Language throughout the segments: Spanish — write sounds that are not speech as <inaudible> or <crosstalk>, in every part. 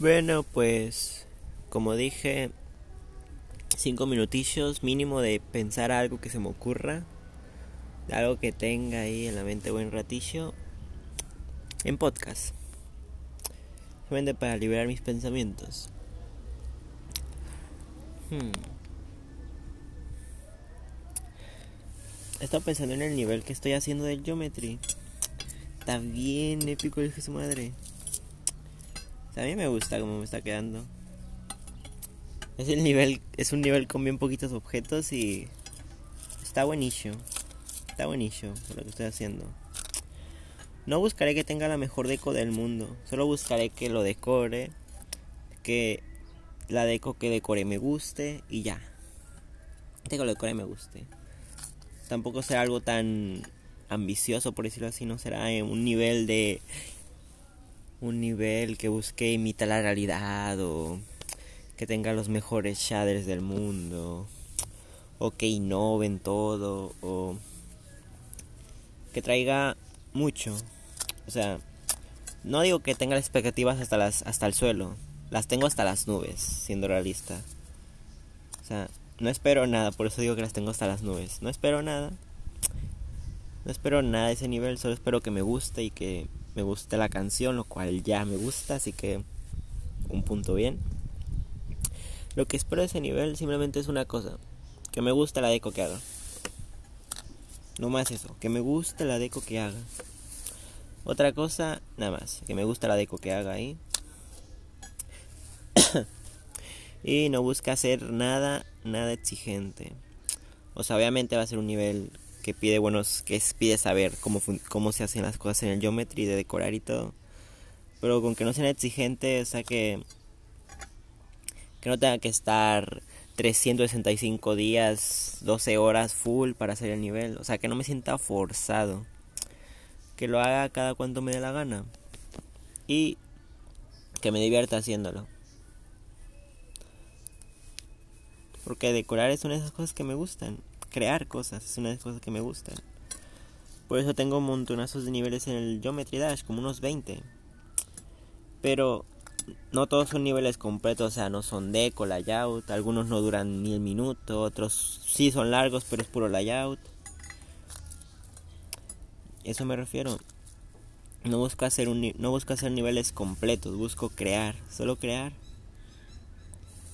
Bueno, pues como dije, cinco minutillos mínimo de pensar algo que se me ocurra, algo que tenga ahí en la mente buen ratillo, en podcast. Solamente para liberar mis pensamientos. Hmm. He estado pensando en el nivel que estoy haciendo del geometry. Está bien épico el su madre. A mí me gusta cómo me está quedando. Es el nivel, es un nivel con bien poquitos objetos y está buenísimo. Está buenísimo lo que estoy haciendo. No buscaré que tenga la mejor deco del mundo. Solo buscaré que lo decore. Que la deco que decore me guste y ya. Que lo decore me guste tampoco será algo tan ambicioso, por decirlo así, no será un nivel de un nivel que busque imitar la realidad o que tenga los mejores shaders del mundo o que innoven todo o que traiga mucho. O sea, no digo que tenga las expectativas hasta las hasta el suelo, las tengo hasta las nubes, siendo realista. O sea, no espero nada, por eso digo que las tengo hasta las nubes. No espero nada. No espero nada de ese nivel, solo espero que me guste y que me guste la canción, lo cual ya me gusta, así que un punto bien. Lo que espero de ese nivel simplemente es una cosa, que me guste la deco que haga. No más eso, que me guste la deco que haga. Otra cosa, nada más, que me guste la deco que haga ahí. <coughs> y no busca hacer nada, nada exigente. O sea, obviamente va a ser un nivel que pide buenos, que pide saber cómo, cómo se hacen las cosas en el geometry, de decorar y todo. Pero con que no sea exigente, o sea que, que no tenga que estar 365 días, 12 horas full para hacer el nivel. O sea, que no me sienta forzado. Que lo haga cada cuanto me dé la gana. Y que me divierta haciéndolo. Porque decorar es una de esas cosas que me gustan. Crear cosas es una de esas cosas que me gustan. Por eso tengo montonazos de niveles en el Geometry Dash, como unos 20. Pero no todos son niveles completos, o sea, no son deco, layout. Algunos no duran ni el minuto, otros sí son largos, pero es puro layout. Eso me refiero. No busco hacer un no busco hacer niveles completos, busco crear, solo crear.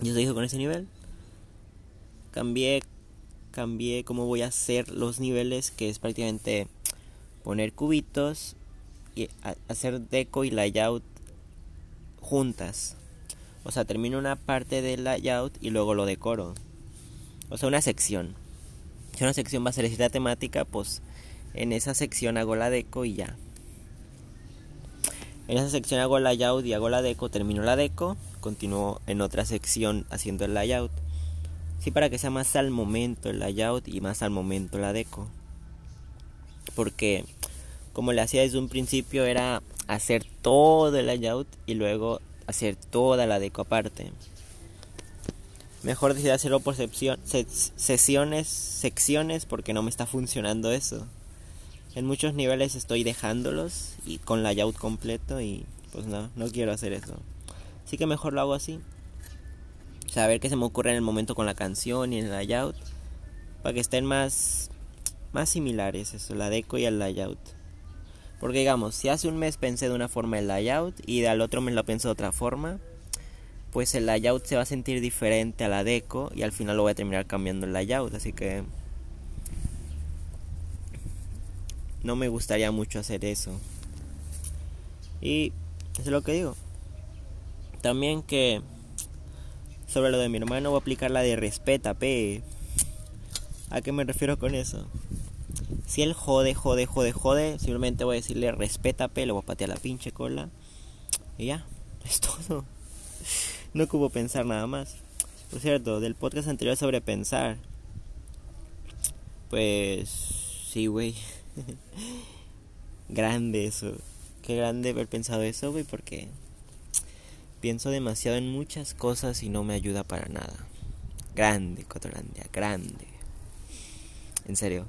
Yo estoy con ese nivel cambié cambié cómo voy a hacer los niveles que es prácticamente poner cubitos y hacer deco y layout juntas. O sea termino una parte del layout y luego lo decoro. O sea una sección. Si una sección va a ser esta temática pues en esa sección hago la deco y ya. En esa sección hago el layout y hago la deco termino la deco continúo en otra sección haciendo el layout Sí, para que sea más al momento el layout y más al momento la deco. Porque como le hacía desde un principio era hacer todo el layout y luego hacer toda la deco aparte. Mejor decidí hacerlo por sesiones, secciones porque no me está funcionando eso. En muchos niveles estoy dejándolos y con layout completo y pues no, no quiero hacer eso. Así que mejor lo hago así saber qué se me ocurre en el momento con la canción y en el layout para que estén más más similares eso la deco y el layout. Porque digamos si hace un mes pensé de una forma el layout y al otro mes lo pienso de otra forma pues el layout se va a sentir diferente a la deco y al final lo voy a terminar cambiando el layout. Así que no me gustaría mucho hacer eso. Y eso es lo que digo. También que sobre lo de mi hermano voy a aplicar la de respeta, pe. ¿A qué me refiero con eso? Si él jode, jode, jode, jode, simplemente voy a decirle respeta, pe, le voy a patear la pinche cola. Y ya, es todo. No ocupo pensar nada más. Por cierto, del podcast anterior sobre pensar. Pues sí, güey. <laughs> grande eso. Qué grande haber pensado eso, güey, porque Pienso demasiado en muchas cosas y no me ayuda para nada. Grande, Cotolandia, grande. En serio.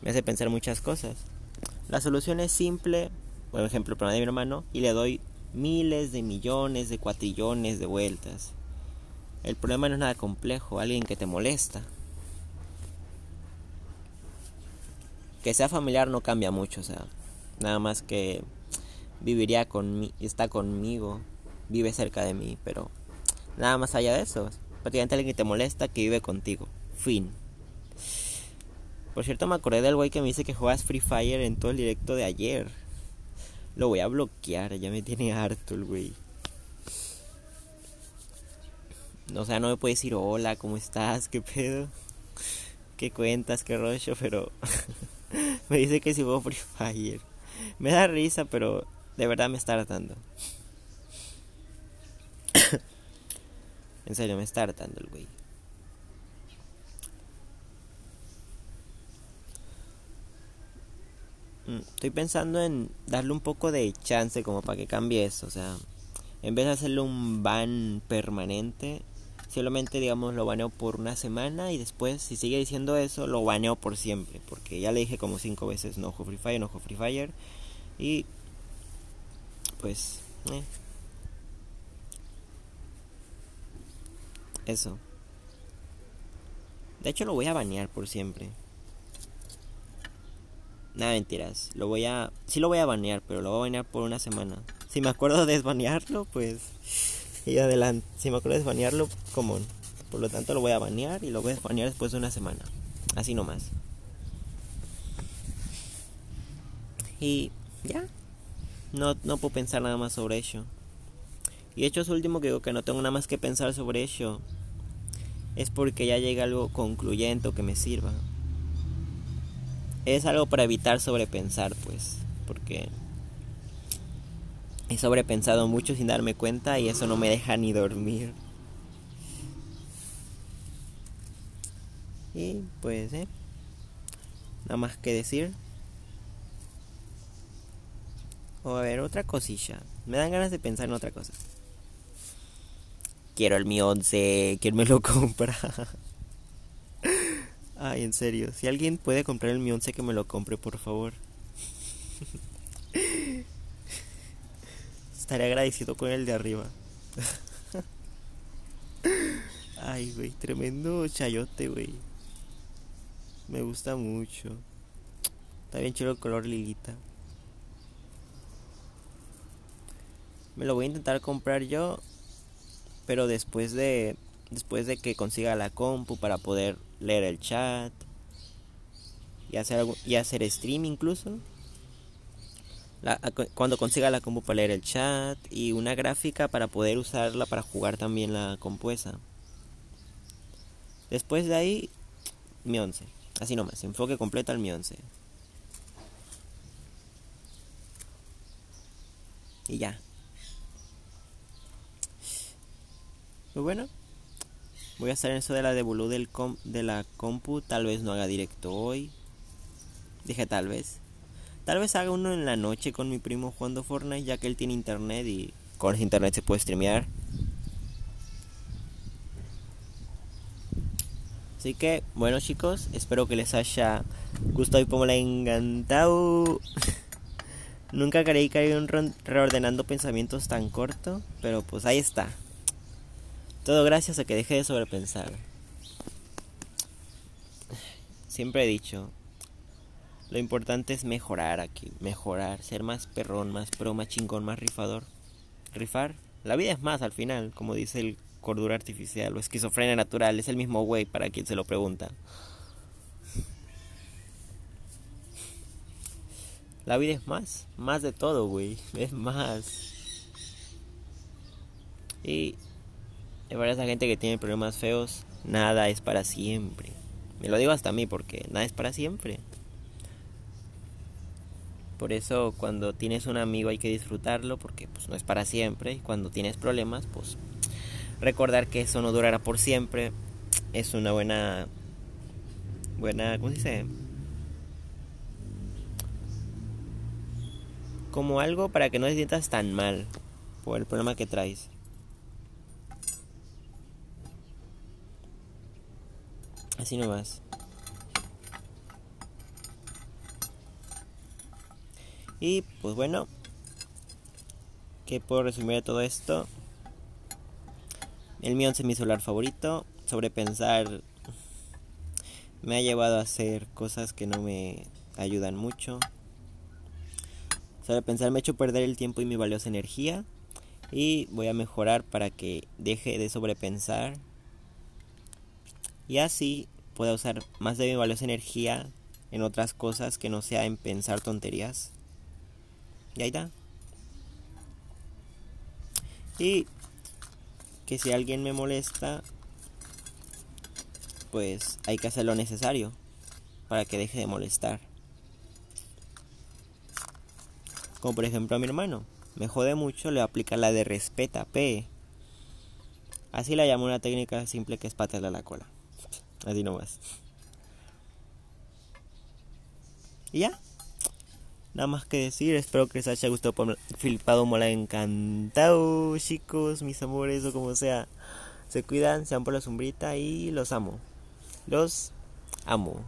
Me hace pensar muchas cosas. La solución es simple. Por ejemplo, el problema de mi hermano. Y le doy miles de millones de cuatrillones de vueltas. El problema no es nada complejo, alguien que te molesta. Que sea familiar no cambia mucho, o sea, nada más que viviría conmigo, está conmigo, vive cerca de mí, pero nada más allá de eso, prácticamente alguien que te molesta que vive contigo. Fin. Por cierto, me acordé del güey que me dice que juegas Free Fire en todo el directo de ayer. Lo voy a bloquear, ya me tiene harto el güey. O sea, no me puede decir hola, ¿cómo estás? ¿Qué pedo? ¿Qué cuentas? ¿Qué rollo? Pero <laughs> me dice que si juego Free Fire. Me da risa, pero de verdad me está hartando. En serio, me está hartando el güey. Mm, estoy pensando en darle un poco de chance como para que cambie eso, o sea, en vez de hacerle un ban permanente, solamente digamos lo baneo por una semana y después si sigue diciendo eso lo baneo por siempre, porque ya le dije como cinco veces no Free Fire, no Free Fire y pues eh. Eso. De hecho lo voy a banear por siempre. Nada, mentiras. Lo voy a. Sí lo voy a banear, pero lo voy a banear por una semana. Si me acuerdo de desbanearlo, pues. <laughs> Y adelante. Si me acuerdo de desbanearlo, común. Por lo tanto, lo voy a banear y lo voy a desbanear después de una semana. Así nomás. Y ya. No, no puedo pensar nada más sobre ello. Y hecho es último que digo que no tengo nada más que pensar sobre ello. Es porque ya llega algo concluyente o que me sirva es algo para evitar sobrepensar, pues, porque he sobrepensado mucho sin darme cuenta y eso no me deja ni dormir. Y pues, ¿eh? Nada más que decir. O a ver, otra cosilla. Me dan ganas de pensar en otra cosa. Quiero el Mi 11. ¿Quién me lo <laughs> compra? Ay, en serio. Si alguien puede comprar el Mi 11, que me lo compre, por favor. Estaré agradecido con el de arriba. Ay, güey, tremendo chayote, güey. Me gusta mucho. Está bien chido el color lilita. Me lo voy a intentar comprar yo, pero después de después de que consiga la compu para poder leer el chat y hacer, y hacer stream incluso. cuando consiga la compu para leer el chat y una gráfica para poder usarla para jugar también la compuesta. Después de ahí, mi 11. Así nomás, enfoque completo al mi 11. Y ya. Pues bueno. Voy a hacer eso de la devolú del de la compu. Tal vez no haga directo hoy. Dije tal vez. Tal vez haga uno en la noche con mi primo jugando Fortnite, ya que él tiene internet y con internet se puede streamear. Así que, bueno chicos, espero que les haya gustado y como le encantado. <laughs> Nunca creí que haya un reordenando pensamientos tan corto, pero pues ahí está. Todo gracias a que dejé de sobrepensar. Siempre he dicho, lo importante es mejorar aquí, mejorar, ser más perrón, más pro, más chingón, más rifador. Rifar, la vida es más al final, como dice el cordura artificial o esquizofrenia natural, es el mismo güey para quien se lo pregunta. La vida es más, más de todo, güey, es más. Y de verdad esa gente que tiene problemas feos, nada es para siempre. Me lo digo hasta a mí porque nada es para siempre. Por eso cuando tienes un amigo hay que disfrutarlo porque pues no es para siempre. Y cuando tienes problemas, pues recordar que eso no durará por siempre es una buena buena, ¿cómo se dice? Como algo para que no te sientas tan mal por el problema que traes. Así nomás. Y pues bueno, ¿Qué puedo resumir de todo esto? El mío es mi celular favorito. Sobrepensar me ha llevado a hacer cosas que no me ayudan mucho. Sobrepensar me ha hecho perder el tiempo y mi valiosa energía. Y voy a mejorar para que deje de sobrepensar. Y así pueda usar más de mi valiosa energía en otras cosas que no sea en pensar tonterías. Y ahí está. Y que si alguien me molesta, pues hay que hacer lo necesario para que deje de molestar. Como por ejemplo a mi hermano. Me jode mucho, le aplica la de respeta, P. Así la llamo una técnica simple que es patearle la cola. Así nomás. Y ya. Nada más que decir, espero que les haya gustado flipado, mola, encantado, chicos, mis amores o como sea. Se cuidan, sean por la sombrita y los amo. Los amo.